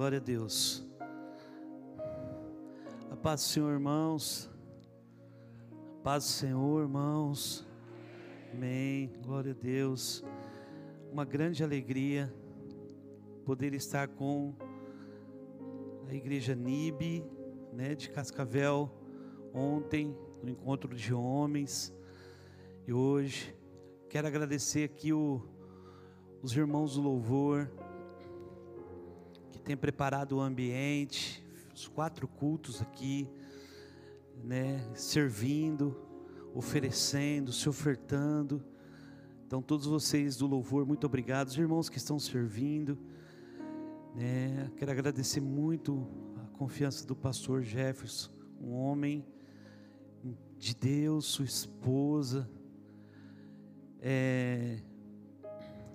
Glória a Deus. A paz do Senhor, irmãos. A paz do Senhor, irmãos. Amém. Glória a Deus. Uma grande alegria poder estar com a igreja NIB, né, de Cascavel, ontem, no encontro de homens, e hoje. Quero agradecer aqui o, os irmãos do louvor, que tem preparado o ambiente, os quatro cultos aqui, né, servindo, oferecendo, se ofertando. Então, todos vocês do louvor, muito obrigado. Os irmãos que estão servindo, né, quero agradecer muito a confiança do pastor Jefferson, um homem de Deus, sua esposa. É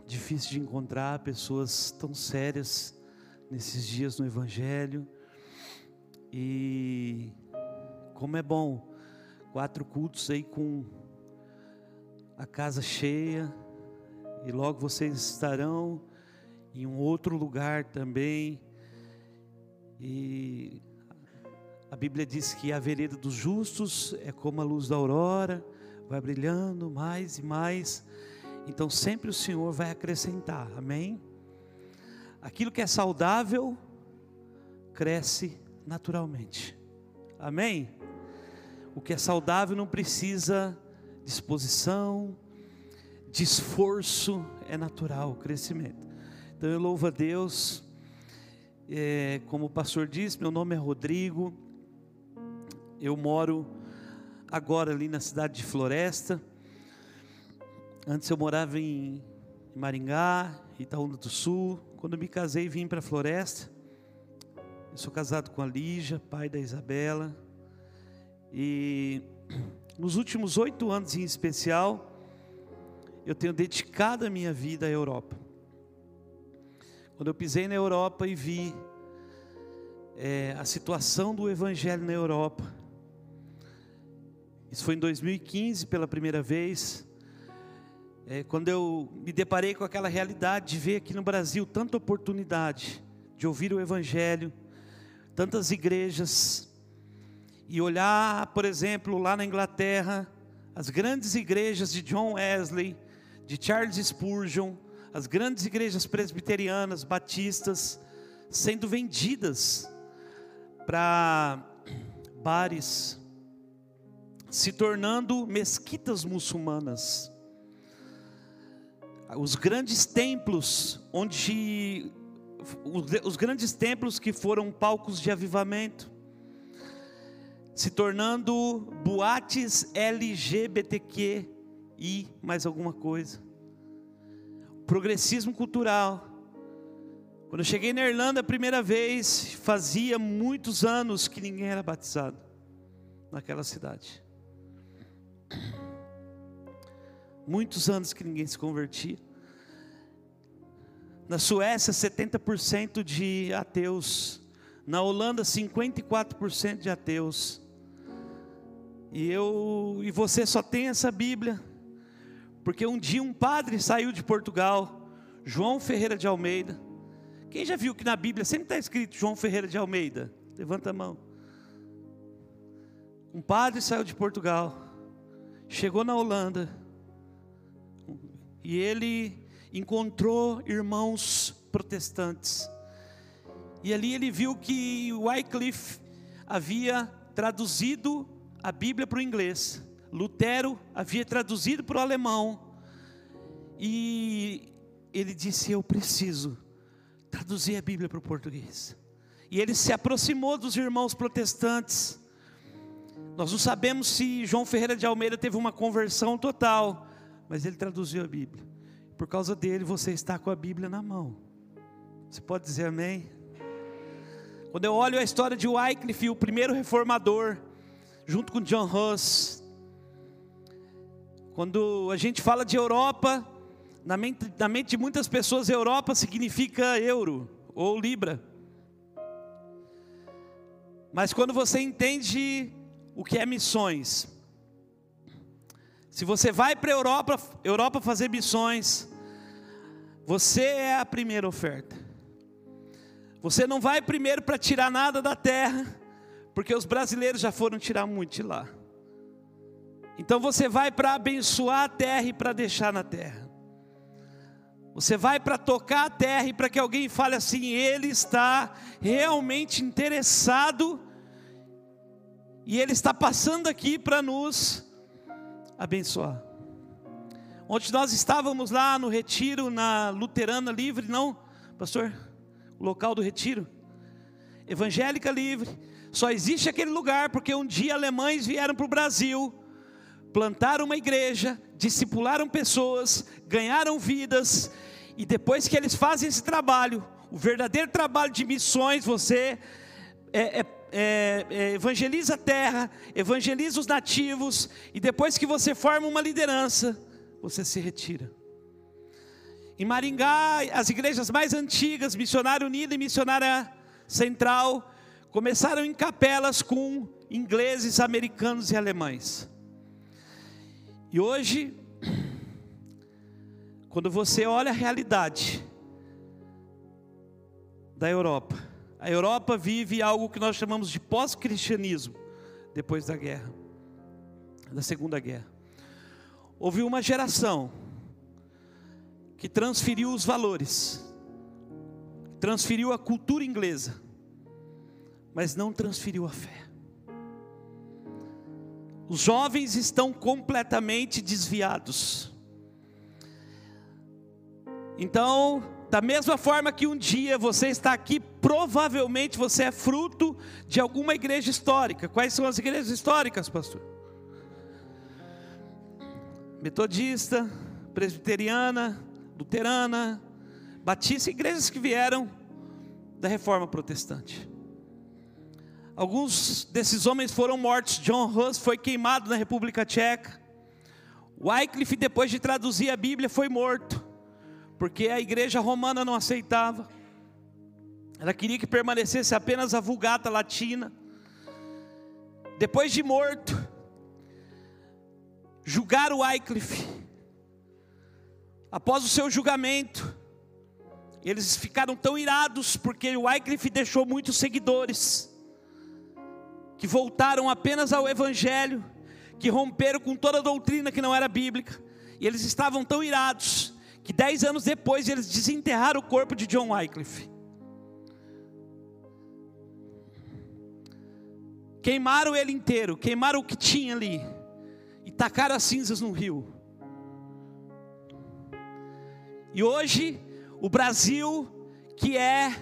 difícil de encontrar pessoas tão sérias nesses dias no Evangelho. E como é bom, quatro cultos aí com a casa cheia, e logo vocês estarão em um outro lugar também. E a Bíblia diz que a vereda dos justos é como a luz da aurora, vai brilhando mais e mais. Então sempre o Senhor vai acrescentar, amém? Aquilo que é saudável cresce naturalmente. Amém? O que é saudável não precisa de exposição, de esforço, é natural o crescimento. Então eu louvo a Deus. É, como o pastor disse, meu nome é Rodrigo. Eu moro agora ali na cidade de Floresta. Antes eu morava em Maringá, Itaúna do Sul. Quando me casei, vim para Floresta. Eu sou casado com a Lígia, pai da Isabela. E nos últimos oito anos em especial, eu tenho dedicado a minha vida à Europa. Quando eu pisei na Europa e vi é, a situação do Evangelho na Europa, isso foi em 2015 pela primeira vez, é, quando eu me deparei com aquela realidade de ver aqui no Brasil tanta oportunidade de ouvir o Evangelho, tantas igrejas, e olhar, por exemplo, lá na Inglaterra, as grandes igrejas de John Wesley, de Charles Spurgeon, as grandes igrejas presbiterianas, batistas, sendo vendidas para bares, se tornando mesquitas muçulmanas. Os grandes templos, onde os grandes templos que foram palcos de avivamento, se tornando boates LGBTQ e mais alguma coisa. Progressismo cultural. Quando eu cheguei na Irlanda a primeira vez, fazia muitos anos que ninguém era batizado naquela cidade. Muitos anos que ninguém se convertia. Na Suécia, 70% de ateus. Na Holanda, 54% de ateus. E eu e você só tem essa Bíblia, porque um dia um padre saiu de Portugal, João Ferreira de Almeida. Quem já viu que na Bíblia sempre está escrito João Ferreira de Almeida? Levanta a mão. Um padre saiu de Portugal, chegou na Holanda, e ele encontrou irmãos protestantes. E ali ele viu que Wycliffe havia traduzido a Bíblia para o inglês. Lutero havia traduzido para o alemão. E ele disse: Eu preciso traduzir a Bíblia para o português. E ele se aproximou dos irmãos protestantes. Nós não sabemos se João Ferreira de Almeida teve uma conversão total, mas ele traduziu a Bíblia. Por causa dele, você está com a Bíblia na mão. Você pode dizer amém? Quando eu olho a história de Wycliffe, o primeiro reformador, junto com John Huss. Quando a gente fala de Europa, na mente, na mente de muitas pessoas, Europa significa euro ou libra. Mas quando você entende o que é missões, se você vai para a Europa, Europa fazer missões, você é a primeira oferta. Você não vai primeiro para tirar nada da terra, porque os brasileiros já foram tirar muito de lá. Então você vai para abençoar a terra e para deixar na terra. Você vai para tocar a terra e para que alguém fale assim: ele está realmente interessado e ele está passando aqui para nos abençoar. Ontem nós estávamos lá no retiro na Luterana Livre, não, pastor? O local do retiro. Evangélica Livre. Só existe aquele lugar porque um dia alemães vieram para o Brasil, plantaram uma igreja, discipularam pessoas, ganharam vidas, e depois que eles fazem esse trabalho, o verdadeiro trabalho de missões, você é, é, é, é evangeliza a terra, evangeliza os nativos, e depois que você forma uma liderança, você se retira. Em Maringá, as igrejas mais antigas, Missionária Unida e Missionária Central, começaram em capelas com ingleses, americanos e alemães. E hoje, quando você olha a realidade da Europa, a Europa vive algo que nós chamamos de pós-cristianismo, depois da guerra, da Segunda Guerra. Houve uma geração que transferiu os valores, transferiu a cultura inglesa, mas não transferiu a fé. Os jovens estão completamente desviados. Então, da mesma forma que um dia você está aqui, provavelmente você é fruto de alguma igreja histórica. Quais são as igrejas históricas, pastor? metodista, presbiteriana, luterana, batista, igrejas que vieram da reforma protestante. Alguns desses homens foram mortos. John Hus foi queimado na República Tcheca. Wycliffe, depois de traduzir a Bíblia, foi morto, porque a igreja romana não aceitava. Ela queria que permanecesse apenas a Vulgata Latina. Depois de morto, julgaram Wycliffe. Após o seu julgamento, eles ficaram tão irados porque Wycliffe deixou muitos seguidores que voltaram apenas ao evangelho, que romperam com toda a doutrina que não era bíblica. E eles estavam tão irados que dez anos depois eles desenterraram o corpo de John Wycliffe. Queimaram ele inteiro, queimaram o que tinha ali e tacaram as cinzas no rio. E hoje, o Brasil, que é,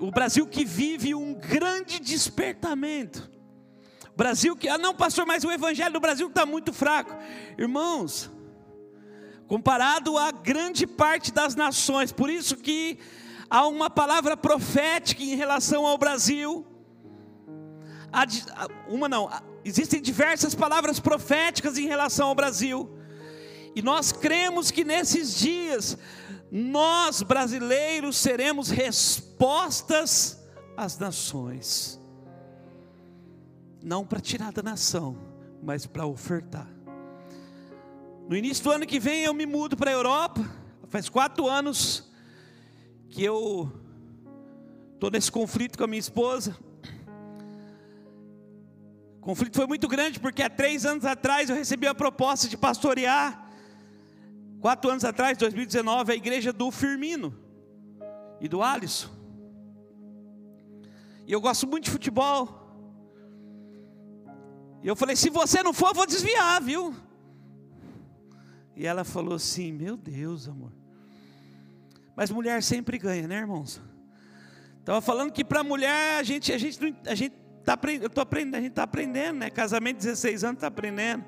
o Brasil que vive um grande despertamento, Brasil que, ah não pastor, mas o evangelho do Brasil está muito fraco. Irmãos, comparado a grande parte das nações, por isso que há uma palavra profética em relação ao Brasil, uma não, existem diversas palavras proféticas em relação ao Brasil. E nós cremos que nesses dias nós brasileiros seremos respostas às nações. Não para tirar da nação, mas para ofertar. No início do ano que vem eu me mudo para a Europa. Faz quatro anos que eu estou nesse conflito com a minha esposa. O conflito foi muito grande porque há três anos atrás eu recebi a proposta de pastorear. Quatro anos atrás, 2019, a igreja do Firmino e do Alisson. E eu gosto muito de futebol. E eu falei: se você não for, eu vou desviar, viu? E ela falou assim: Meu Deus, amor. Mas mulher sempre ganha, né, irmãos? Estava falando que para mulher a gente, a gente, a gente Tá, eu tô aprendendo, a gente está aprendendo, né? Casamento 16 anos está aprendendo.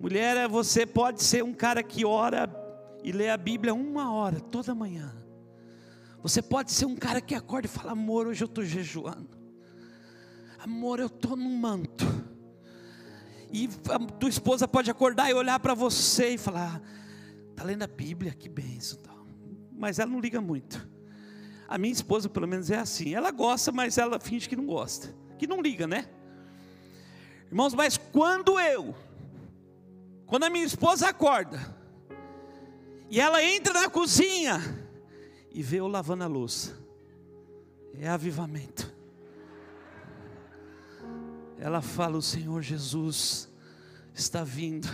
Mulher, você pode ser um cara que ora e lê a Bíblia uma hora toda manhã. Você pode ser um cara que acorda e fala: Amor, hoje eu estou jejuando. Amor, eu estou num manto. E a tua esposa pode acordar e olhar para você e falar: Está lendo a Bíblia, que benção. Mas ela não liga muito. A minha esposa, pelo menos, é assim. Ela gosta, mas ela finge que não gosta. Que não liga, né? Irmãos, mas quando eu, quando a minha esposa acorda, e ela entra na cozinha, e vê eu lavando a louça. É avivamento. Ela fala: O Senhor Jesus está vindo.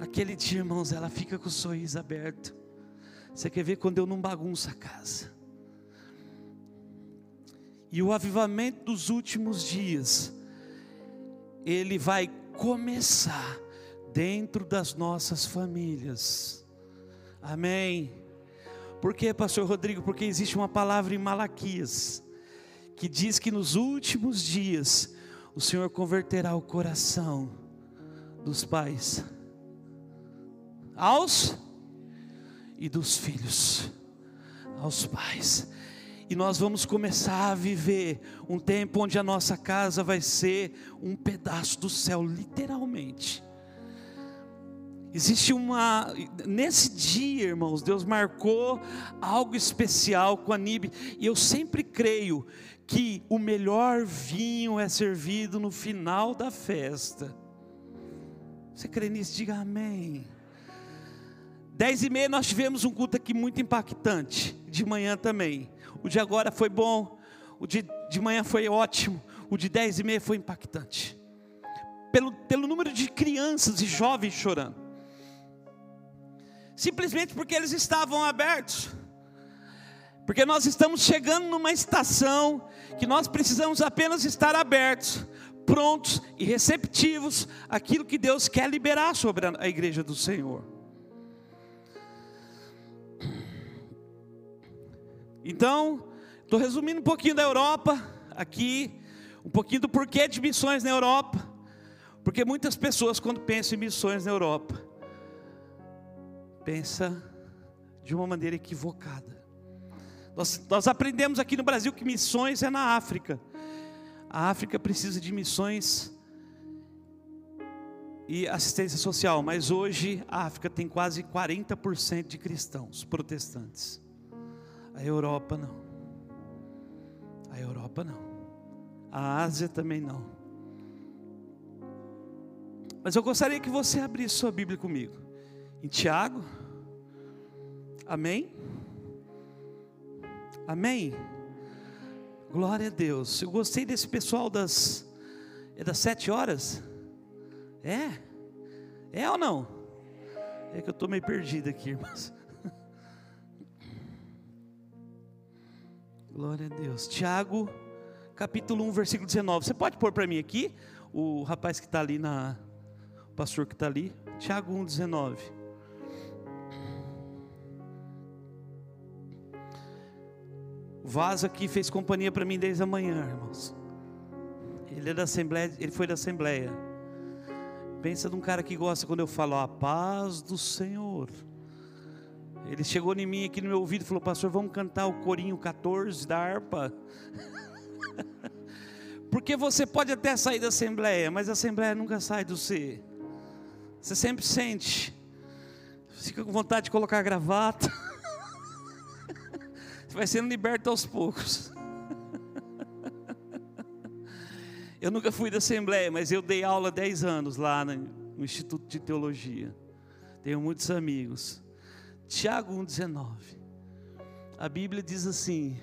Aquele dia, irmãos, ela fica com o sorriso aberto. Você quer ver quando eu não bagunço a casa? E o avivamento dos últimos dias, ele vai começar dentro das nossas famílias. Amém. Por quê, pastor Rodrigo? Porque existe uma palavra em Malaquias que diz que nos últimos dias o Senhor converterá o coração dos pais aos e dos filhos aos pais. E nós vamos começar a viver um tempo onde a nossa casa vai ser um pedaço do céu, literalmente. Existe uma. Nesse dia, irmãos, Deus marcou algo especial com a Nibe. E eu sempre creio que o melhor vinho é servido no final da festa. Você crê nisso? Diga amém. Dez e meia nós tivemos um culto aqui muito impactante. De manhã também. O de agora foi bom. O de, de manhã foi ótimo. O de dez e meia foi impactante. Pelo, pelo número de crianças e jovens chorando. Simplesmente porque eles estavam abertos. Porque nós estamos chegando numa estação que nós precisamos apenas estar abertos, prontos e receptivos àquilo que Deus quer liberar sobre a igreja do Senhor. Então, estou resumindo um pouquinho da Europa aqui, um pouquinho do porquê de missões na Europa, porque muitas pessoas quando pensam em missões na Europa, pensa de uma maneira equivocada. Nós, nós aprendemos aqui no Brasil que missões é na África. A África precisa de missões e assistência social, mas hoje a África tem quase 40% de cristãos protestantes. A Europa não. A Europa não. A Ásia também não. Mas eu gostaria que você abrisse sua Bíblia comigo. Em Tiago. Amém? Amém? Glória a Deus. Eu gostei desse pessoal das. É das sete horas? É? É ou não? É que eu estou meio perdido aqui, irmãos. Glória a Deus. Tiago, capítulo 1, versículo 19. Você pode pôr para mim aqui? O rapaz que está ali na. O pastor que está ali. Tiago 1, 19. O Vaso aqui fez companhia para mim desde a manhã, irmãos. Ele é da Assembleia, ele foi da Assembleia. Pensa num cara que gosta quando eu falo a paz do Senhor. Ele chegou em mim aqui no meu ouvido e falou: Pastor, vamos cantar o corinho 14 da harpa. Porque você pode até sair da Assembleia, mas a Assembleia nunca sai do você. Você sempre sente, fica com vontade de colocar gravata. Você vai sendo liberto aos poucos. Eu nunca fui da Assembleia, mas eu dei aula 10 anos lá no Instituto de Teologia. Tenho muitos amigos. Tiago 1,19. A Bíblia diz assim: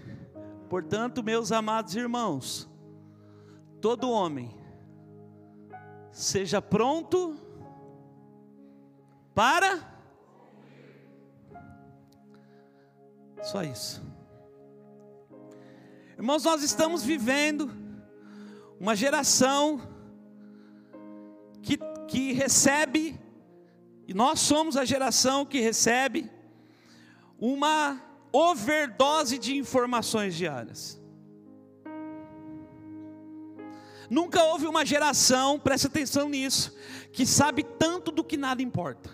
Portanto, meus amados irmãos, todo homem seja pronto para. Só isso. Irmãos, nós estamos vivendo uma geração que, que recebe, e nós somos a geração que recebe uma overdose de informações diárias. Nunca houve uma geração, preste atenção nisso, que sabe tanto do que nada importa.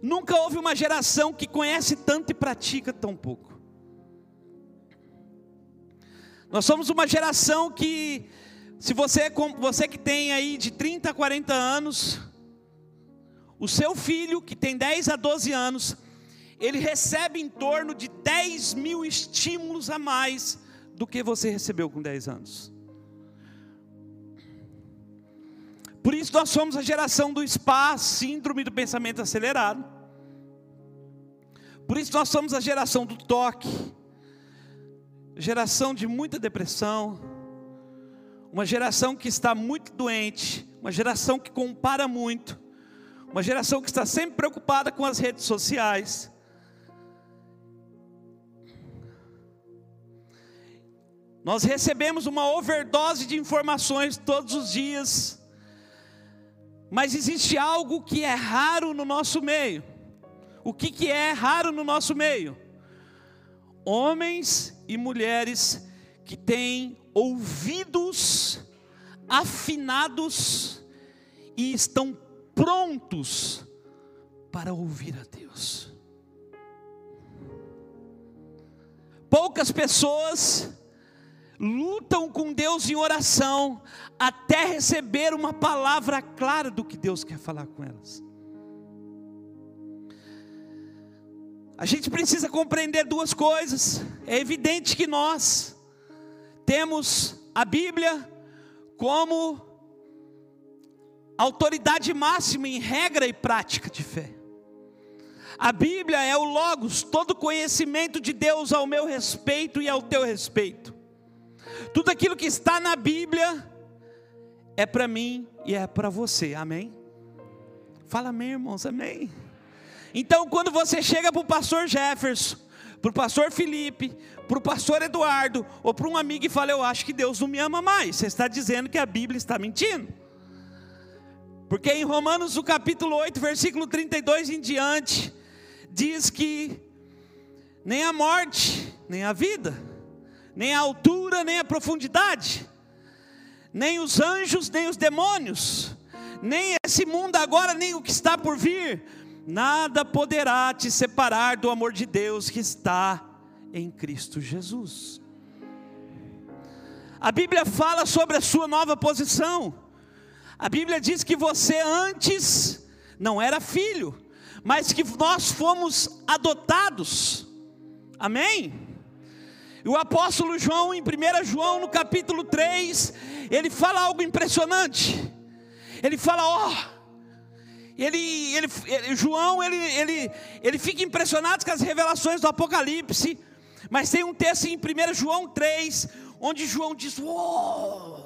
Nunca houve uma geração que conhece tanto e pratica tão pouco. Nós somos uma geração que, se você, você que tem aí de 30 a 40 anos, o seu filho, que tem 10 a 12 anos, ele recebe em torno de 10 mil estímulos a mais do que você recebeu com 10 anos. Por isso nós somos a geração do spa, síndrome do pensamento acelerado. Por isso nós somos a geração do toque, geração de muita depressão, uma geração que está muito doente, uma geração que compara muito, uma geração que está sempre preocupada com as redes sociais. Nós recebemos uma overdose de informações todos os dias, mas existe algo que é raro no nosso meio. O que, que é raro no nosso meio? Homens e mulheres que têm ouvidos afinados e estão prontos para ouvir a Deus. Poucas pessoas lutam com Deus em oração até receber uma palavra clara do que Deus quer falar com elas. A gente precisa compreender duas coisas. É evidente que nós temos a Bíblia como autoridade máxima em regra e prática de fé. A Bíblia é o Logos, todo conhecimento de Deus ao meu respeito e ao teu respeito. Tudo aquilo que está na Bíblia é para mim e é para você, amém? Fala amém, irmãos, amém. Então, quando você chega para o pastor Jefferson, para o pastor Felipe, para o pastor Eduardo, ou para um amigo e fala: Eu acho que Deus não me ama mais, você está dizendo que a Bíblia está mentindo. Porque em Romanos, no capítulo 8, versículo 32 em diante, diz que nem a morte, nem a vida, nem a altura, nem a profundidade, nem os anjos, nem os demônios, nem esse mundo agora, nem o que está por vir, nada poderá te separar do amor de Deus que está em Cristo Jesus. A Bíblia fala sobre a sua nova posição. A Bíblia diz que você antes não era filho, mas que nós fomos adotados. Amém? E o apóstolo João, em 1 João, no capítulo 3, ele fala algo impressionante. Ele fala, ó, oh, ele, ele, ele, João, ele, ele, ele fica impressionado com as revelações do Apocalipse, mas tem um texto em 1 João 3, onde João diz: Oh,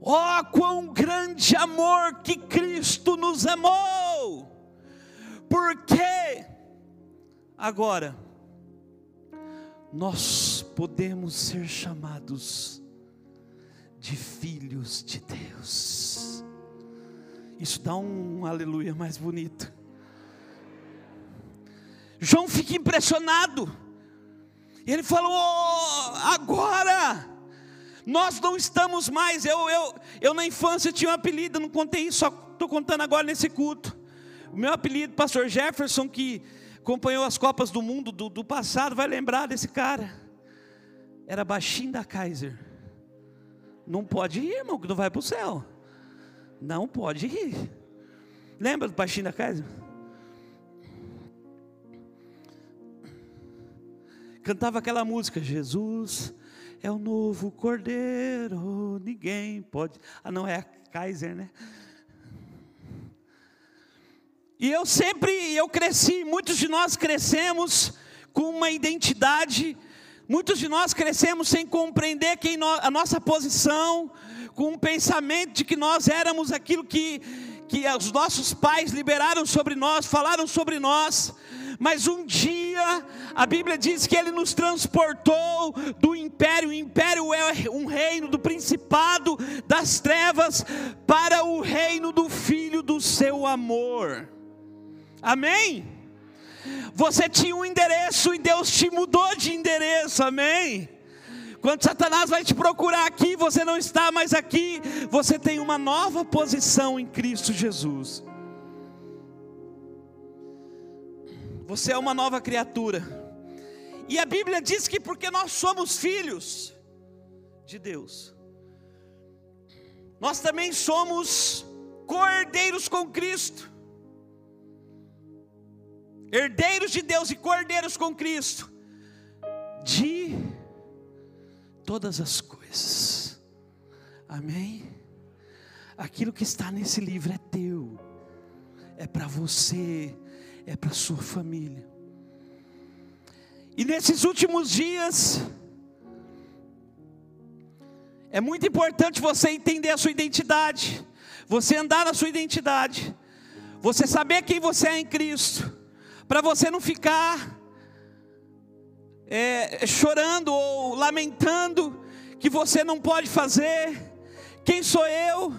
oh quão grande amor que Cristo nos amou, porque Agora, nós podemos ser chamados de filhos de Deus. Isso dá um aleluia mais bonito. João fica impressionado. Ele falou: oh, agora nós não estamos mais. Eu, eu, eu na infância tinha um apelido, não contei isso, só estou contando agora nesse culto. O meu apelido, Pastor Jefferson, que acompanhou as Copas do Mundo do, do passado, vai lembrar desse cara. Era baixinho da Kaiser. Não pode ir, irmão, que não vai para o céu. Não pode ir. Lembra do baixinho da Kaiser? Cantava aquela música, Jesus é o novo cordeiro, ninguém pode. Ah, não, é a Kaiser, né? E eu sempre, eu cresci, muitos de nós crescemos com uma identidade, muitos de nós crescemos sem compreender quem no, a nossa posição, com um pensamento de que nós éramos aquilo que, que os nossos pais liberaram sobre nós, falaram sobre nós, mas um dia a Bíblia diz que ele nos transportou do império, o império é um reino do principado das trevas, para o reino do filho do seu amor. Amém? Você tinha um endereço e Deus te mudou de endereço, amém? Quando Satanás vai te procurar aqui, você não está mais aqui, você tem uma nova posição em Cristo Jesus. Você é uma nova criatura. E a Bíblia diz que porque nós somos filhos de Deus, nós também somos cordeiros com Cristo herdeiros de Deus e cordeiros com Cristo, de todas as coisas. Amém? Aquilo que está nesse livro é teu, é para você, é para sua família. E nesses últimos dias, é muito importante você entender a sua identidade, você andar na sua identidade, você saber quem você é em Cristo, para você não ficar é, chorando ou lamentando que você não pode fazer. Quem sou eu?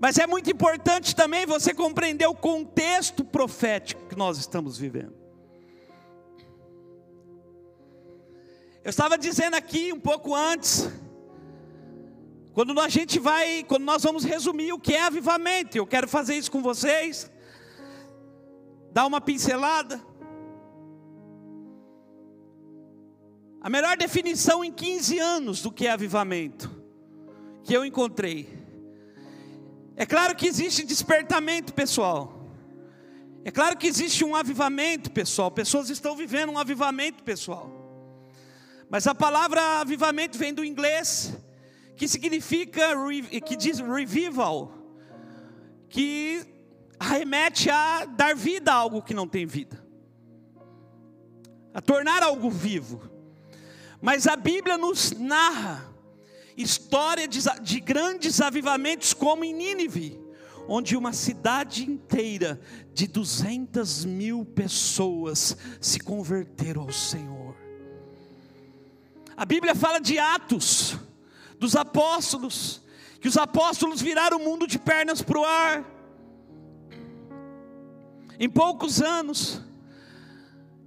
Mas é muito importante também você compreender o contexto profético que nós estamos vivendo. Eu estava dizendo aqui um pouco antes, quando a gente vai, quando nós vamos resumir o que é avivamento, eu quero fazer isso com vocês, dar uma pincelada. A melhor definição em 15 anos do que é avivamento, que eu encontrei. É claro que existe despertamento pessoal. É claro que existe um avivamento pessoal. Pessoas estão vivendo um avivamento pessoal. Mas a palavra avivamento vem do inglês, que significa, que diz revival, que remete a dar vida a algo que não tem vida, a tornar algo vivo. Mas a Bíblia nos narra história de, de grandes avivamentos, como em Nínive, onde uma cidade inteira de 200 mil pessoas se converteram ao Senhor. A Bíblia fala de Atos, dos apóstolos, que os apóstolos viraram o mundo de pernas para o ar. Em poucos anos,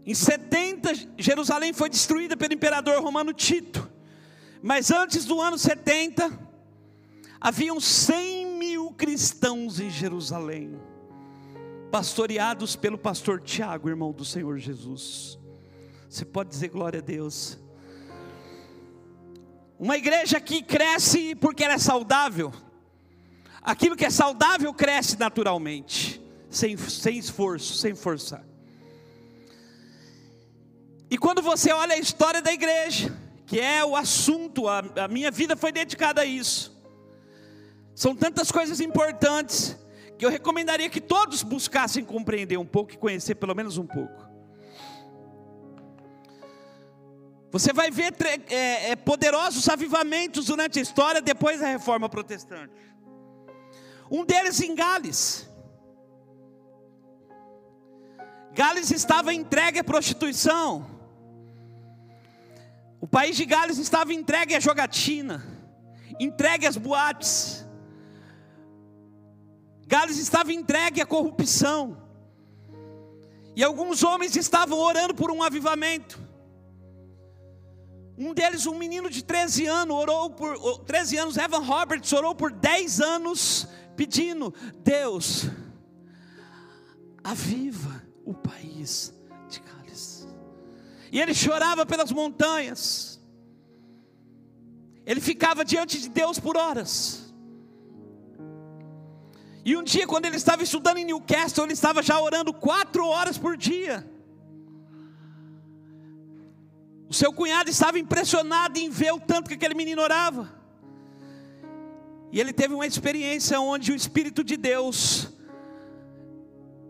em 70, Jerusalém foi destruída pelo imperador romano Tito. Mas antes do ano 70, haviam 100 mil cristãos em Jerusalém, pastoreados pelo pastor Tiago, irmão do Senhor Jesus. Você pode dizer glória a Deus. Uma igreja que cresce porque ela é saudável. Aquilo que é saudável cresce naturalmente, sem, sem esforço, sem forçar. E quando você olha a história da igreja, que é o assunto, a, a minha vida foi dedicada a isso. São tantas coisas importantes que eu recomendaria que todos buscassem compreender um pouco e conhecer pelo menos um pouco. Você vai ver é, é, poderosos avivamentos durante a história depois da reforma protestante. Um deles em Gales. Gales estava entregue à prostituição. O país de Gales estava entregue à jogatina, entregue às boates. Gales estava entregue à corrupção. E alguns homens estavam orando por um avivamento. Um deles, um menino de 13 anos, orou por 13 anos, Evan Roberts orou por 10 anos pedindo: "Deus, aviva o país e ele chorava pelas montanhas. Ele ficava diante de Deus por horas. E um dia, quando ele estava estudando em Newcastle, ele estava já orando quatro horas por dia. O seu cunhado estava impressionado em ver o tanto que aquele menino orava. E ele teve uma experiência onde o Espírito de Deus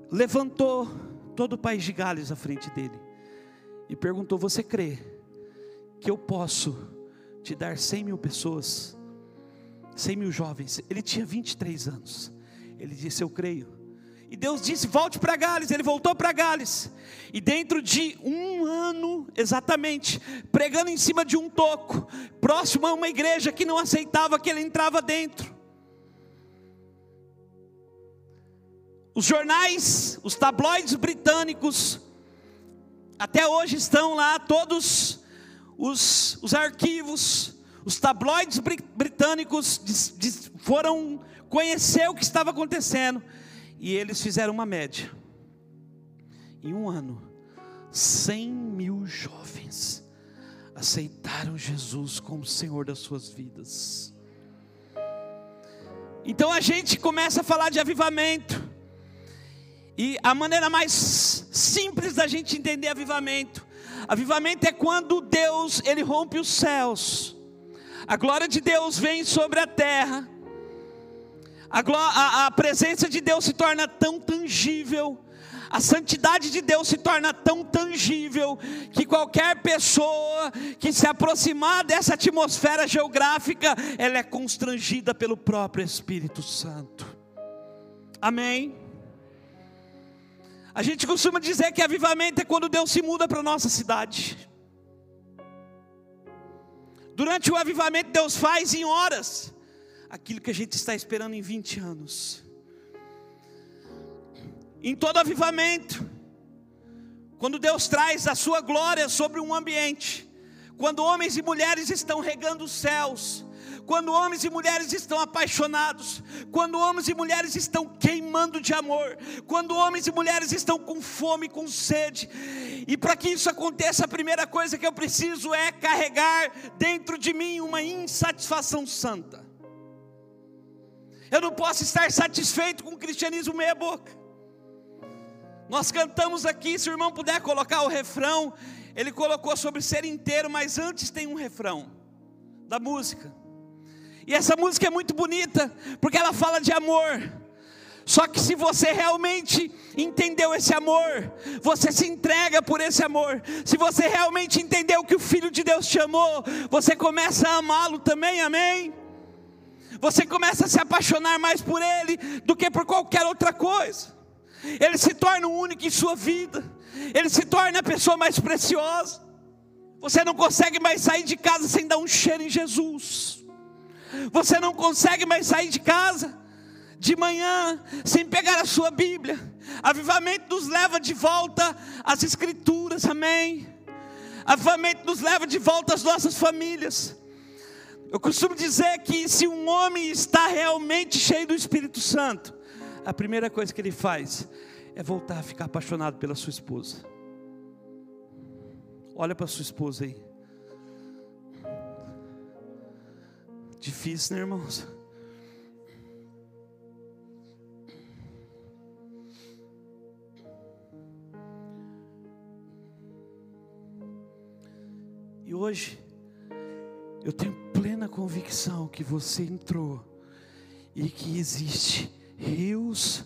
levantou todo o país de Gales à frente dele e perguntou: Você crê que eu posso te dar 100 mil pessoas, 100 mil jovens? Ele tinha 23 anos. Ele disse: Eu creio. E Deus disse: Volte para Gales. Ele voltou para Gales. E dentro de um ano, exatamente, pregando em cima de um toco, próximo a uma igreja que não aceitava que ele entrava dentro. Os jornais, os tabloides britânicos, até hoje estão lá todos os, os arquivos, os tabloides britânicos diz, diz, foram conhecer o que estava acontecendo e eles fizeram uma média. Em um ano, 100 mil jovens aceitaram Jesus como Senhor das suas vidas. Então a gente começa a falar de avivamento. E a maneira mais simples da gente entender avivamento, avivamento é quando Deus ele rompe os céus. A glória de Deus vem sobre a terra. A, a, a presença de Deus se torna tão tangível, a santidade de Deus se torna tão tangível que qualquer pessoa que se aproximar dessa atmosfera geográfica, ela é constrangida pelo próprio Espírito Santo. Amém. A gente costuma dizer que avivamento é quando Deus se muda para a nossa cidade. Durante o avivamento, Deus faz em horas aquilo que a gente está esperando em 20 anos. Em todo avivamento, quando Deus traz a sua glória sobre um ambiente, quando homens e mulheres estão regando os céus, quando homens e mulheres estão apaixonados, quando homens e mulheres estão queimando de amor, quando homens e mulheres estão com fome, com sede, e para que isso aconteça, a primeira coisa que eu preciso é carregar dentro de mim uma insatisfação santa. Eu não posso estar satisfeito com o cristianismo meia-boca. Nós cantamos aqui, se o irmão puder colocar o refrão, ele colocou sobre ser inteiro, mas antes tem um refrão da música. E essa música é muito bonita, porque ela fala de amor. Só que se você realmente entendeu esse amor, você se entrega por esse amor. Se você realmente entendeu que o Filho de Deus te amou, você começa a amá-lo também, amém? Você começa a se apaixonar mais por Ele do que por qualquer outra coisa. Ele se torna o único em sua vida, Ele se torna a pessoa mais preciosa. Você não consegue mais sair de casa sem dar um cheiro em Jesus. Você não consegue mais sair de casa de manhã sem pegar a sua Bíblia. Avivamento nos leva de volta às Escrituras, amém. Avivamento nos leva de volta às nossas famílias. Eu costumo dizer que se um homem está realmente cheio do Espírito Santo, a primeira coisa que ele faz é voltar a ficar apaixonado pela sua esposa. Olha para sua esposa aí. Difícil, né, irmãos? E hoje, eu tenho plena convicção que você entrou e que existe rios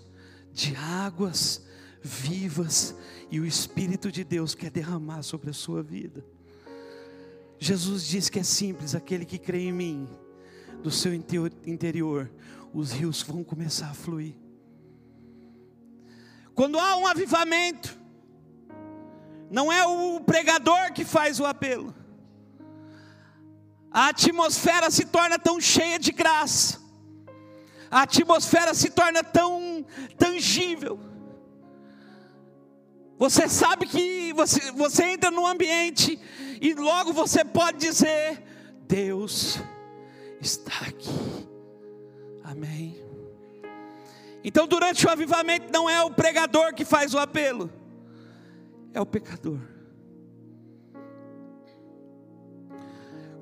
de águas vivas e o Espírito de Deus quer derramar sobre a sua vida. Jesus diz que é simples, aquele que crê em mim, do seu interior, os rios vão começar a fluir. Quando há um avivamento, não é o pregador que faz o apelo, a atmosfera se torna tão cheia de graça, a atmosfera se torna tão tangível. Você sabe que você, você entra num ambiente e logo você pode dizer: Deus está aqui. Amém. Então, durante o avivamento, não é o pregador que faz o apelo, é o pecador.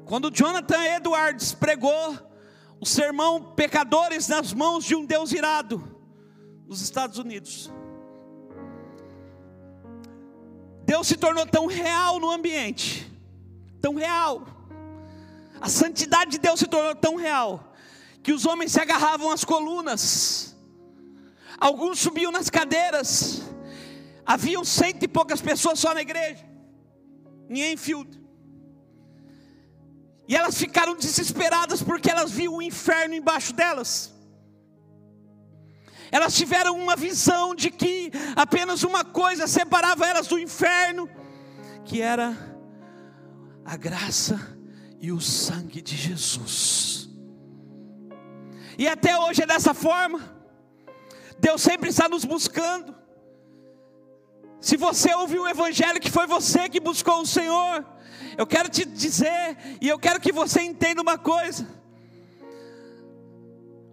Quando Jonathan Edwards pregou o sermão Pecadores nas mãos de um Deus irado, nos Estados Unidos, Deus se tornou tão real no ambiente, tão real, a santidade de Deus se tornou tão real que os homens se agarravam às colunas, alguns subiam nas cadeiras, haviam cento e poucas pessoas só na igreja, em Enfield, e elas ficaram desesperadas porque elas viam o inferno embaixo delas. Elas tiveram uma visão de que apenas uma coisa separava elas do inferno, que era a graça e o sangue de Jesus. E até hoje é dessa forma. Deus sempre está nos buscando. Se você ouviu o Evangelho que foi você que buscou o Senhor, eu quero te dizer, e eu quero que você entenda uma coisa: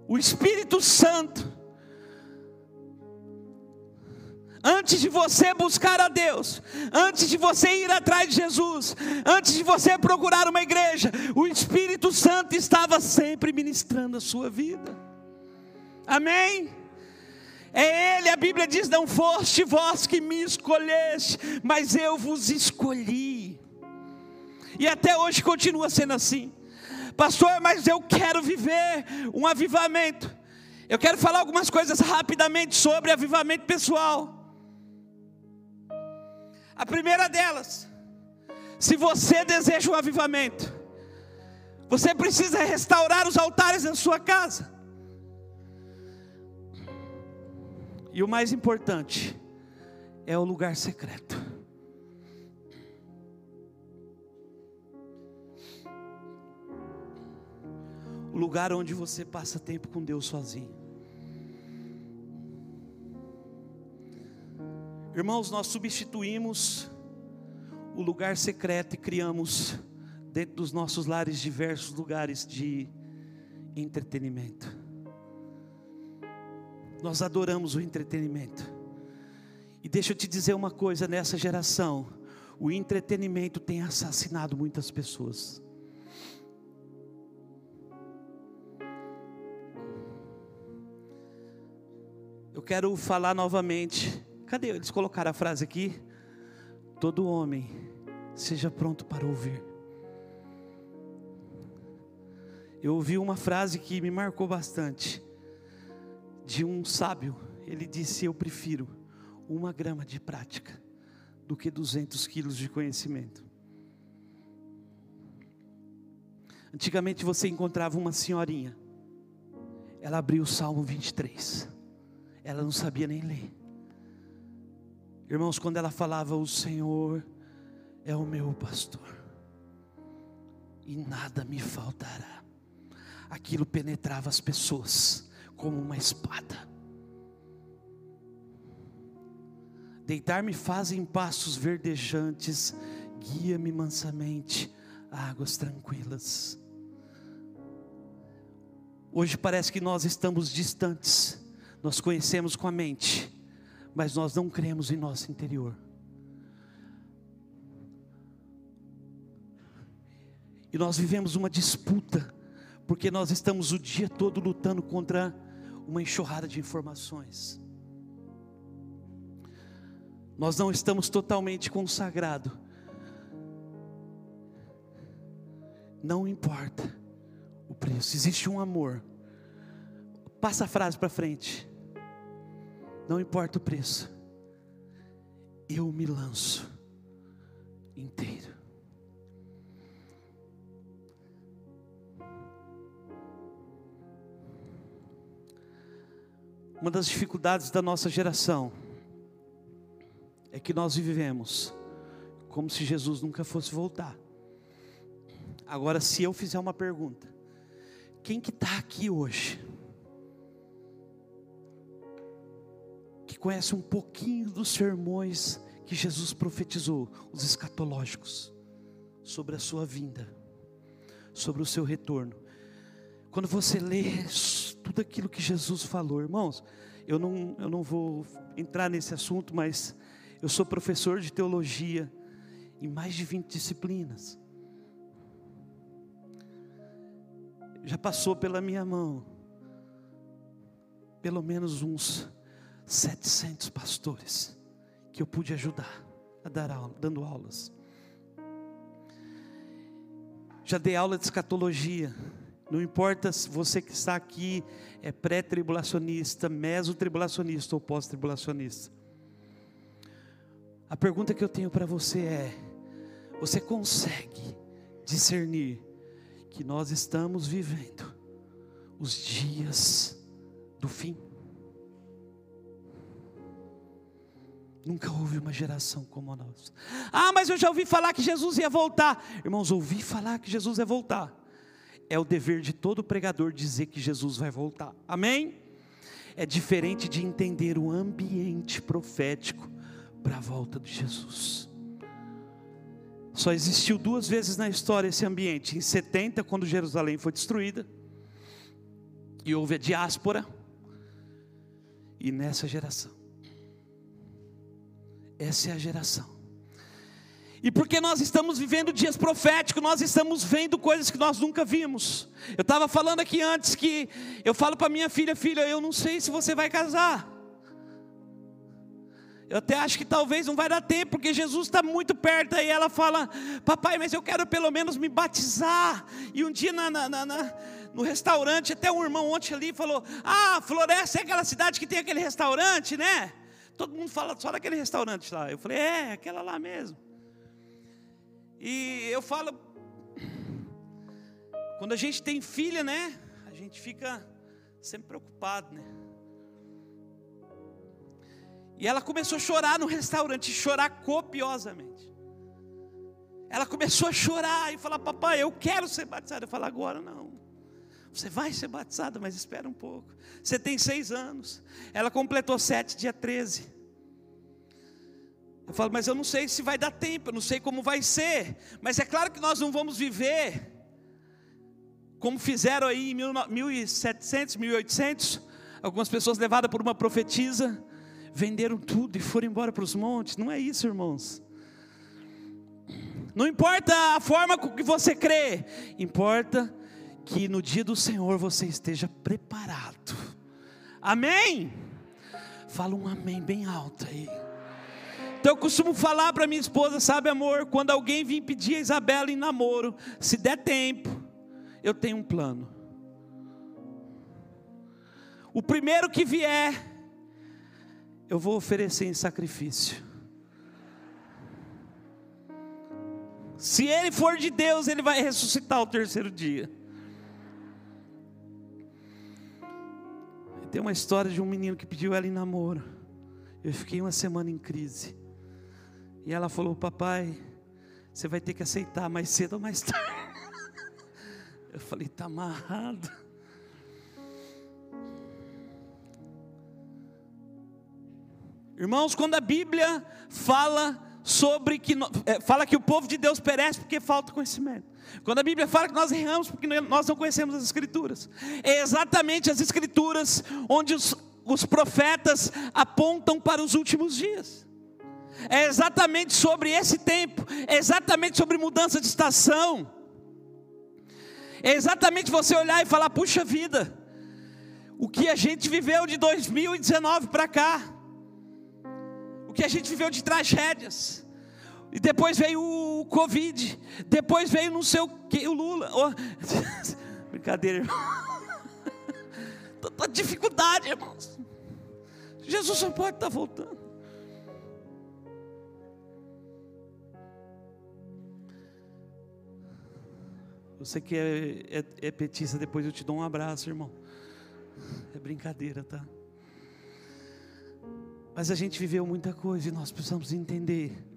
o Espírito Santo antes de você buscar a Deus, antes de você ir atrás de Jesus, antes de você procurar uma igreja, o Espírito Santo estava sempre ministrando a sua vida. Amém? É Ele, a Bíblia diz: Não foste vós que me escolheste, mas eu vos escolhi. E até hoje continua sendo assim, pastor. Mas eu quero viver um avivamento. Eu quero falar algumas coisas rapidamente sobre avivamento pessoal. A primeira delas, se você deseja um avivamento, você precisa restaurar os altares da sua casa. E o mais importante é o lugar secreto. O lugar onde você passa tempo com Deus sozinho. Irmãos, nós substituímos o lugar secreto e criamos dentro dos nossos lares diversos lugares de entretenimento. Nós adoramos o entretenimento. E deixa eu te dizer uma coisa: nessa geração, o entretenimento tem assassinado muitas pessoas. Eu quero falar novamente. Cadê? Eles colocaram a frase aqui. Todo homem seja pronto para ouvir. Eu ouvi uma frase que me marcou bastante, de um sábio. Ele disse: Eu prefiro uma grama de prática do que 200 quilos de conhecimento. Antigamente você encontrava uma senhorinha, ela abriu o Salmo 23, ela não sabia nem ler. Irmãos, quando ela falava, o Senhor é o meu pastor, e nada me faltará, aquilo penetrava as pessoas como uma espada. Deitar-me faz em passos verdejantes, guia-me mansamente a águas tranquilas. Hoje parece que nós estamos distantes, nós conhecemos com a mente, mas nós não cremos em nosso interior. E nós vivemos uma disputa, porque nós estamos o dia todo lutando contra uma enxurrada de informações. Nós não estamos totalmente consagrados. Não importa o preço, existe um amor. Passa a frase para frente. Não importa o preço, eu me lanço inteiro. Uma das dificuldades da nossa geração é que nós vivemos como se Jesus nunca fosse voltar. Agora, se eu fizer uma pergunta, quem que está aqui hoje? Conhece um pouquinho dos sermões que Jesus profetizou, os escatológicos, sobre a sua vinda, sobre o seu retorno. Quando você lê tudo aquilo que Jesus falou, irmãos, eu não, eu não vou entrar nesse assunto, mas eu sou professor de teologia em mais de 20 disciplinas. Já passou pela minha mão pelo menos uns 700 pastores que eu pude ajudar a dar aula, dando aulas. Já dei aula de escatologia. Não importa se você que está aqui é pré-tribulacionista, meso-tribulacionista ou pós-tribulacionista. A pergunta que eu tenho para você é: você consegue discernir que nós estamos vivendo os dias do fim? Nunca houve uma geração como a nossa. Ah, mas eu já ouvi falar que Jesus ia voltar. Irmãos, ouvi falar que Jesus ia voltar. É o dever de todo pregador dizer que Jesus vai voltar. Amém? É diferente de entender o ambiente profético para a volta de Jesus. Só existiu duas vezes na história esse ambiente: em 70, quando Jerusalém foi destruída, e houve a diáspora, e nessa geração. Essa é a geração. E porque nós estamos vivendo dias proféticos, nós estamos vendo coisas que nós nunca vimos. Eu estava falando aqui antes que eu falo para minha filha, filha, eu não sei se você vai casar. Eu até acho que talvez não vai dar tempo, porque Jesus está muito perto. Aí ela fala: Papai, mas eu quero pelo menos me batizar. E um dia na, na, na, no restaurante, até um irmão ontem ali falou: Ah, Floresta é aquela cidade que tem aquele restaurante, né? Todo mundo fala só daquele restaurante lá. Eu falei: É, aquela lá mesmo. E eu falo: Quando a gente tem filha, né? A gente fica sempre preocupado, né? E ela começou a chorar no restaurante, chorar copiosamente. Ela começou a chorar e falar: Papai, eu quero ser batizada. Eu falo: Agora não. Você vai ser batizada, mas espera um pouco. Você tem seis anos. Ela completou sete, dia 13. Eu falo, mas eu não sei se vai dar tempo, eu não sei como vai ser. Mas é claro que nós não vamos viver como fizeram aí em 1700, 1800. Algumas pessoas levadas por uma profetisa venderam tudo e foram embora para os montes. Não é isso, irmãos. Não importa a forma com que você crê, importa que no dia do Senhor você esteja preparado. Amém? Fala um amém bem alto aí. Então eu costumo falar para minha esposa, sabe, amor, quando alguém vir pedir a Isabela em namoro, se der tempo, eu tenho um plano. O primeiro que vier, eu vou oferecer em sacrifício. Se ele for de Deus, ele vai ressuscitar o terceiro dia. Tem uma história de um menino que pediu ela em namoro. Eu fiquei uma semana em crise. E ela falou: Papai, você vai ter que aceitar mais cedo ou mais tarde. Eu falei: Está amarrado. Irmãos, quando a Bíblia fala sobre que é, fala que o povo de Deus perece porque falta conhecimento. Quando a Bíblia fala que nós erramos porque nós não conhecemos as Escrituras, é exatamente as Escrituras onde os, os profetas apontam para os últimos dias. É exatamente sobre esse tempo, é exatamente sobre mudança de estação. É exatamente você olhar e falar: puxa vida, o que a gente viveu de 2019 para cá o que a gente viveu de tragédias. E depois veio o Covid, depois veio não sei o que, o Lula. Oh. Brincadeira, irmão. Tanta dificuldade, irmãos. Jesus só pode estar voltando. Você que é, é, é petista, depois eu te dou um abraço, irmão. É brincadeira, tá? Mas a gente viveu muita coisa e nós precisamos entender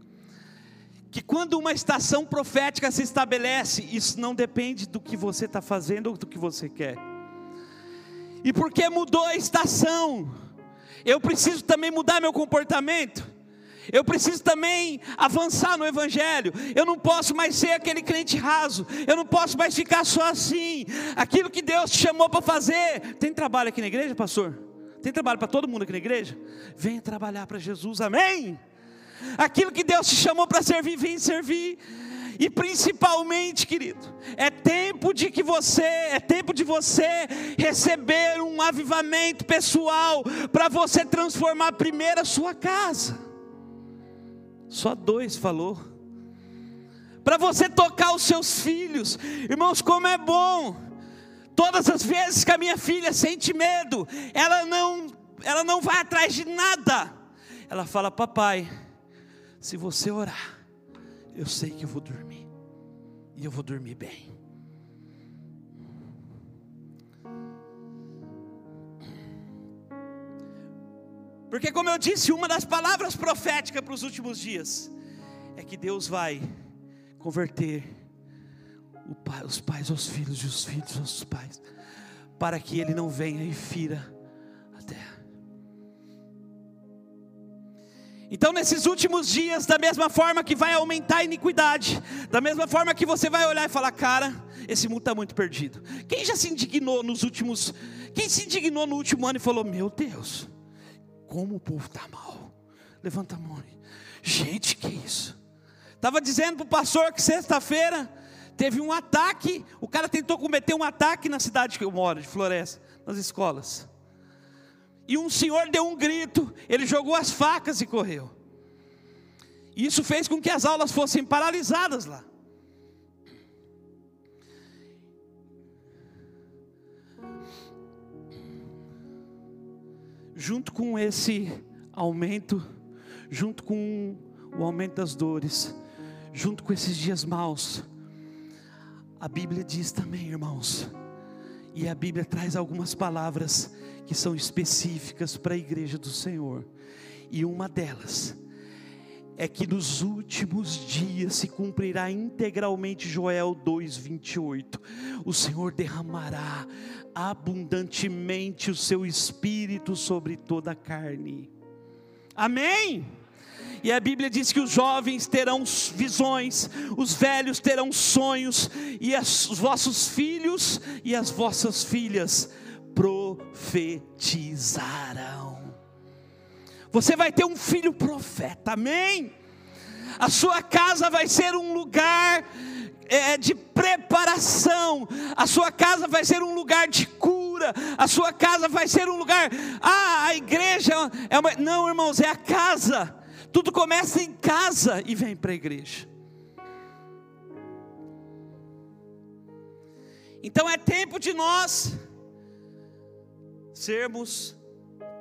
que quando uma estação profética se estabelece, isso não depende do que você está fazendo ou do que você quer. E porque mudou a estação, eu preciso também mudar meu comportamento. Eu preciso também avançar no Evangelho. Eu não posso mais ser aquele crente raso. Eu não posso mais ficar só assim. Aquilo que Deus te chamou para fazer. Tem trabalho aqui na igreja, pastor? Tem trabalho para todo mundo aqui na igreja? Venha trabalhar para Jesus, amém? Aquilo que Deus te chamou para servir, vem servir. E principalmente, querido, é tempo de que você, é tempo de você receber um avivamento pessoal para você transformar primeiro a sua casa. Só dois falou. Para você tocar os seus filhos. Irmãos, como é bom Todas as vezes que a minha filha sente medo, ela não, ela não vai atrás de nada. Ela fala: Papai, se você orar, eu sei que eu vou dormir. E eu vou dormir bem. Porque, como eu disse, uma das palavras proféticas para os últimos dias é que Deus vai converter pai, os pais aos filhos e os filhos aos pais, para que ele não venha e fira Então, nesses últimos dias, da mesma forma que vai aumentar a iniquidade, da mesma forma que você vai olhar e falar, cara, esse mundo está muito perdido. Quem já se indignou nos últimos, quem se indignou no último ano e falou, meu Deus, como o povo está mal? Levanta a mão. Gente, que isso? Estava dizendo para o pastor que sexta-feira Teve um ataque, o cara tentou cometer um ataque na cidade que eu moro, de Floresta, nas escolas. E um senhor deu um grito, ele jogou as facas e correu. Isso fez com que as aulas fossem paralisadas lá. Junto com esse aumento, junto com o aumento das dores, junto com esses dias maus, a Bíblia diz também, irmãos, e a Bíblia traz algumas palavras que são específicas para a igreja do Senhor, e uma delas é que nos últimos dias se cumprirá integralmente Joel 2:28. O Senhor derramará abundantemente o seu espírito sobre toda a carne. Amém. E a Bíblia diz que os jovens terão visões, os velhos terão sonhos, e as, os vossos filhos e as vossas filhas profetizarão. Você vai ter um filho profeta, amém? A sua casa vai ser um lugar é, de preparação, a sua casa vai ser um lugar de cura, a sua casa vai ser um lugar. Ah, a igreja é uma. Não, irmãos, é a casa. Tudo começa em casa e vem para a igreja. Então é tempo de nós sermos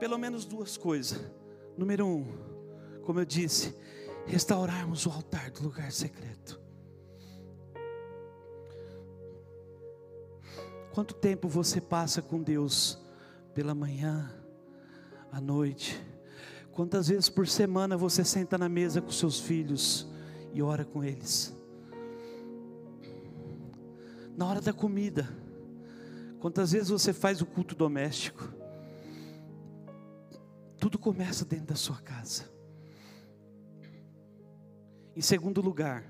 pelo menos duas coisas. Número um, como eu disse, restaurarmos o altar do lugar secreto. Quanto tempo você passa com Deus pela manhã, à noite? Quantas vezes por semana você senta na mesa com seus filhos e ora com eles? Na hora da comida, quantas vezes você faz o culto doméstico? Tudo começa dentro da sua casa. Em segundo lugar,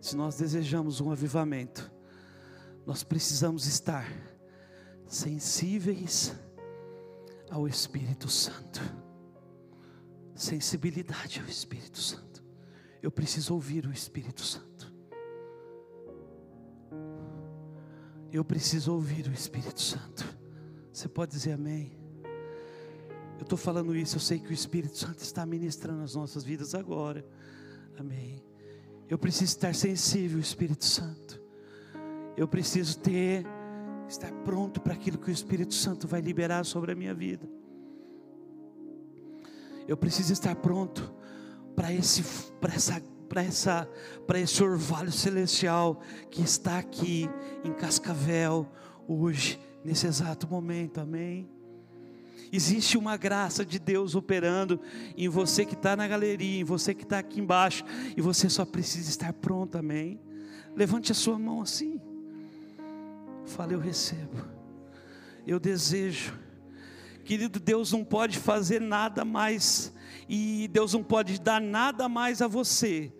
se nós desejamos um avivamento, nós precisamos estar sensíveis ao Espírito Santo. Sensibilidade ao Espírito Santo. Eu preciso ouvir o Espírito Santo. Eu preciso ouvir o Espírito Santo. Você pode dizer amém? Eu estou falando isso, eu sei que o Espírito Santo está ministrando as nossas vidas agora. Amém. Eu preciso estar sensível, Espírito Santo. Eu preciso ter, estar pronto para aquilo que o Espírito Santo vai liberar sobre a minha vida. Eu preciso estar pronto para esse, para essa, para essa, para esse orvalho celestial que está aqui em Cascavel hoje, nesse exato momento. Amém. Existe uma graça de Deus operando em você que está na galeria, em você que está aqui embaixo, e você só precisa estar pronto, amém? Levante a sua mão assim. Fale, eu recebo, eu desejo. Querido, Deus não pode fazer nada mais, e Deus não pode dar nada mais a você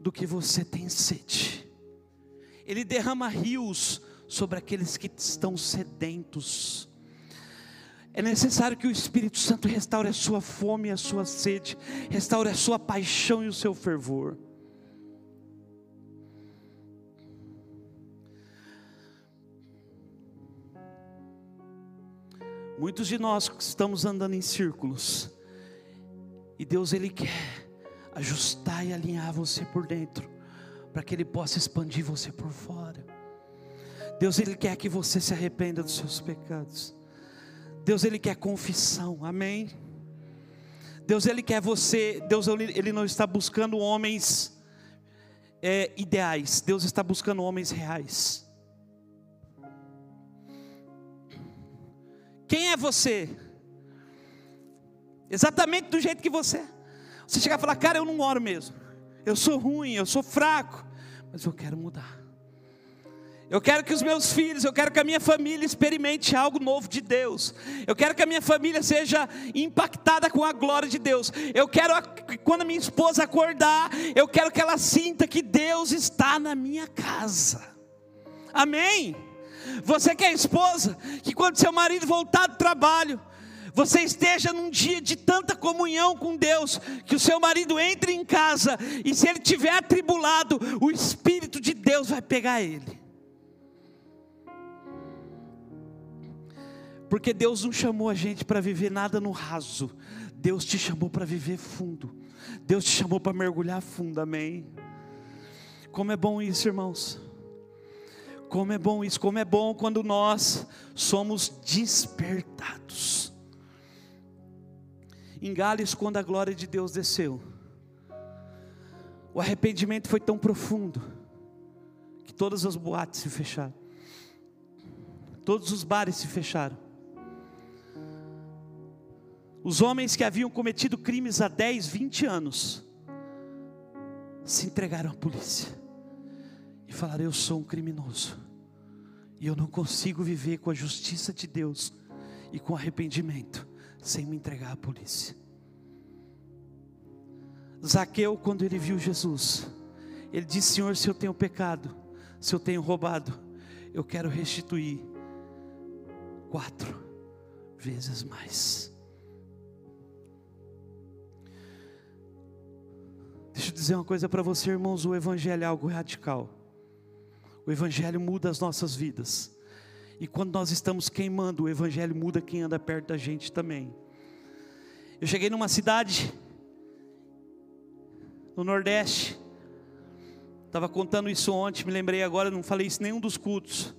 do que você tem sede. Ele derrama rios sobre aqueles que estão sedentos. É necessário que o Espírito Santo restaure a sua fome e a sua sede, restaure a sua paixão e o seu fervor. Muitos de nós estamos andando em círculos, e Deus Ele quer ajustar e alinhar você por dentro, para que Ele possa expandir você por fora. Deus Ele quer que você se arrependa dos seus pecados. Deus ele quer confissão, amém? Deus ele quer você, Deus ele não está buscando homens é, ideais, Deus está buscando homens reais. Quem é você? Exatamente do jeito que você é. Você chegar e falar, cara, eu não oro mesmo. Eu sou ruim, eu sou fraco, mas eu quero mudar. Eu quero que os meus filhos, eu quero que a minha família experimente algo novo de Deus. Eu quero que a minha família seja impactada com a glória de Deus. Eu quero que quando a minha esposa acordar, eu quero que ela sinta que Deus está na minha casa. Amém? Você que é esposa, que quando seu marido voltar do trabalho, você esteja num dia de tanta comunhão com Deus, que o seu marido entre em casa e se ele tiver atribulado, o Espírito de Deus vai pegar ele. Porque Deus não chamou a gente para viver nada no raso. Deus te chamou para viver fundo. Deus te chamou para mergulhar fundo, amém? Como é bom isso, irmãos. Como é bom isso, como é bom quando nós somos despertados. Em Gales, quando a glória de Deus desceu, o arrependimento foi tão profundo que todas as boates se fecharam, todos os bares se fecharam. Os homens que haviam cometido crimes há 10, 20 anos se entregaram à polícia e falaram: Eu sou um criminoso e eu não consigo viver com a justiça de Deus e com arrependimento sem me entregar à polícia. Zaqueu, quando ele viu Jesus, ele disse: Senhor, se eu tenho pecado, se eu tenho roubado, eu quero restituir quatro vezes mais. Deixa eu dizer uma coisa para você, irmãos: o Evangelho é algo radical. O Evangelho muda as nossas vidas. E quando nós estamos queimando, o Evangelho muda quem anda perto da gente também. Eu cheguei numa cidade, no Nordeste, estava contando isso ontem, me lembrei agora, não falei isso em nenhum dos cultos.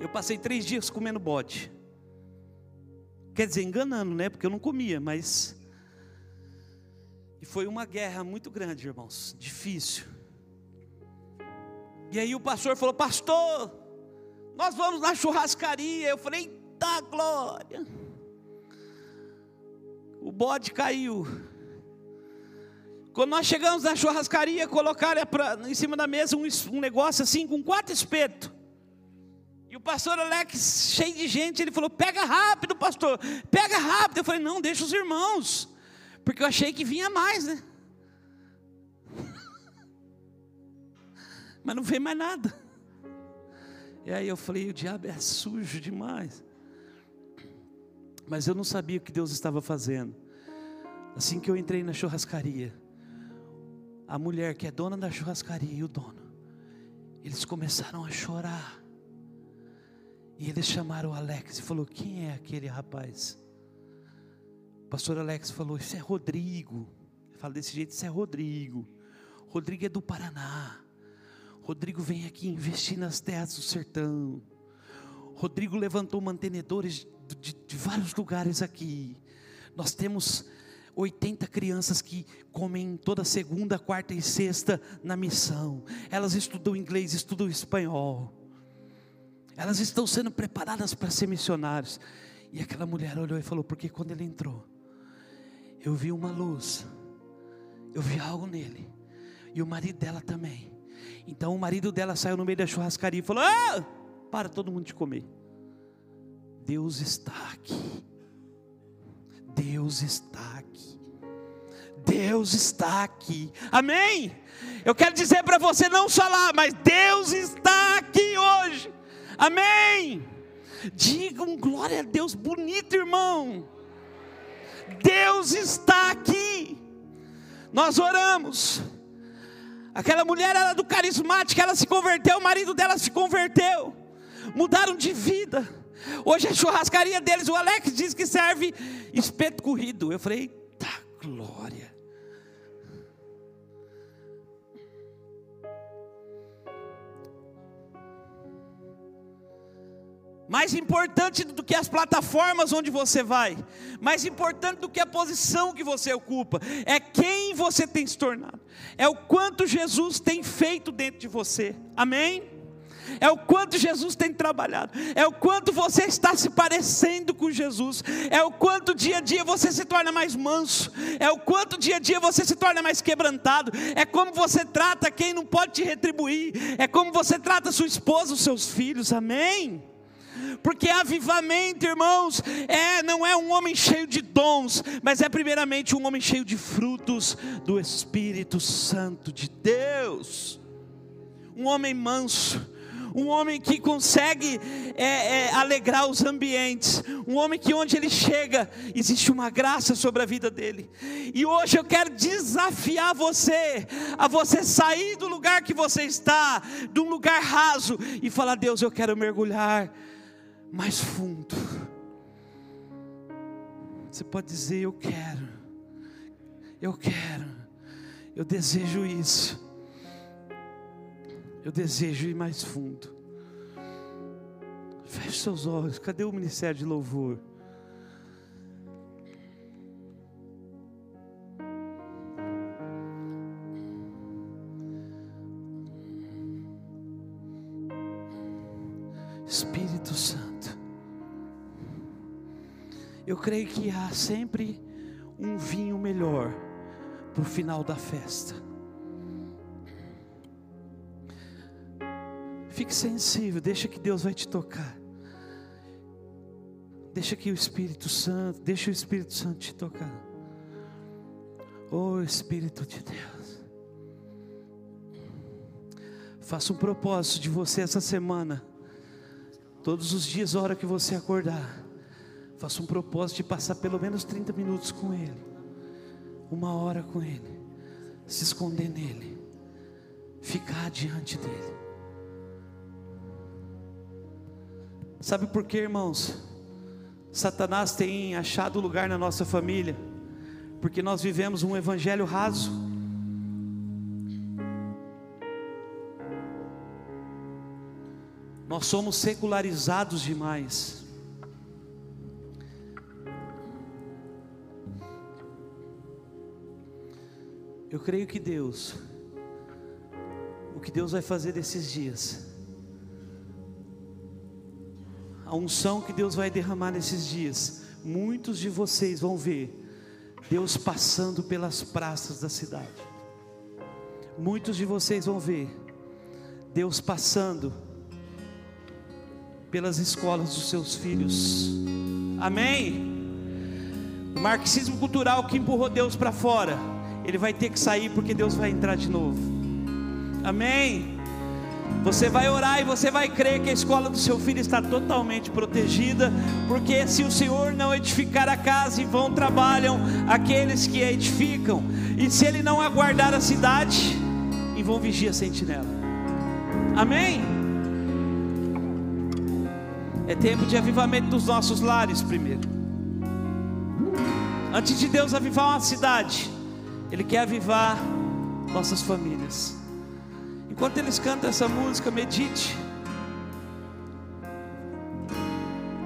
Eu passei três dias comendo bode. Quer dizer, enganando, né? Porque eu não comia, mas e foi uma guerra muito grande, irmãos, difícil. E aí o pastor falou: Pastor, nós vamos na churrascaria. Eu falei: Eita glória! O bode caiu. Quando nós chegamos na churrascaria, colocaram em cima da mesa um, um negócio assim com quatro espetos. E o pastor Alex, cheio de gente, ele falou: Pega rápido, pastor, pega rápido. Eu falei: Não, deixa os irmãos. Porque eu achei que vinha mais, né? Mas não veio mais nada. E aí eu falei: o diabo é sujo demais. Mas eu não sabia o que Deus estava fazendo. Assim que eu entrei na churrascaria, a mulher que é dona da churrascaria e o dono, eles começaram a chorar. E eles chamaram o Alex e falou: "Quem é aquele rapaz?" O pastor Alex falou: Isso é Rodrigo. Fala desse jeito: Isso é Rodrigo. Rodrigo é do Paraná. Rodrigo vem aqui investir nas terras do sertão. Rodrigo levantou mantenedores de, de, de vários lugares aqui. Nós temos 80 crianças que comem toda segunda, quarta e sexta na missão. Elas estudam inglês, estudam espanhol. Elas estão sendo preparadas para ser missionários. E aquela mulher olhou e falou: Porque quando ele entrou, eu vi uma luz, eu vi algo nele, e o marido dela também. Então o marido dela saiu no meio da churrascaria e falou: ah, para todo mundo de comer. Deus está aqui. Deus está aqui. Deus está aqui. Amém? Eu quero dizer para você não só lá, mas Deus está aqui hoje. Amém? Digam glória a Deus bonito, irmão. Deus está aqui. Nós oramos. Aquela mulher era do carismático, ela se converteu, o marido dela se converteu. Mudaram de vida. Hoje a churrascaria deles, o Alex diz que serve espeto corrido. Eu falei, eita glória. Mais importante do que as plataformas onde você vai, mais importante do que a posição que você ocupa, é quem você tem se tornado, é o quanto Jesus tem feito dentro de você, amém? É o quanto Jesus tem trabalhado, é o quanto você está se parecendo com Jesus, é o quanto dia a dia você se torna mais manso, é o quanto dia a dia você se torna mais quebrantado, é como você trata quem não pode te retribuir, é como você trata sua esposa, os seus filhos, amém? Porque avivamento, irmãos, é não é um homem cheio de dons, mas é primeiramente um homem cheio de frutos do Espírito Santo de Deus. Um homem manso, um homem que consegue é, é, alegrar os ambientes, um homem que onde ele chega existe uma graça sobre a vida dele. E hoje eu quero desafiar você a você sair do lugar que você está, de um lugar raso e falar: Deus, eu quero mergulhar mais fundo. Você pode dizer: Eu quero, eu quero, eu desejo isso, eu desejo ir mais fundo. Feche seus olhos, cadê o ministério de louvor? Eu creio que há sempre um vinho melhor para o final da festa. Fique sensível, deixa que Deus vai te tocar. Deixa que o Espírito Santo, deixa o Espírito Santo te tocar. Oh Espírito de Deus. Faça um propósito de você essa semana Todos os dias, a hora que você acordar, faça um propósito de passar pelo menos 30 minutos com Ele, uma hora com Ele, se esconder nele, ficar diante dEle. Sabe por quê, irmãos? Satanás tem achado lugar na nossa família, porque nós vivemos um evangelho raso. Nós somos secularizados demais. Eu creio que Deus, o que Deus vai fazer nesses dias, a unção que Deus vai derramar nesses dias, muitos de vocês vão ver Deus passando pelas praças da cidade. Muitos de vocês vão ver Deus passando pelas escolas dos seus filhos. Amém? O marxismo cultural que empurrou Deus para fora, ele vai ter que sair porque Deus vai entrar de novo. Amém? Você vai orar e você vai crer que a escola do seu filho está totalmente protegida, porque se o Senhor não edificar a casa, em vão trabalham aqueles que a edificam, e se Ele não aguardar a cidade, em vão vigia a sentinela. Amém? É tempo de avivamento dos nossos lares primeiro. Antes de Deus avivar uma cidade, Ele quer avivar nossas famílias. Enquanto eles cantam essa música, medite.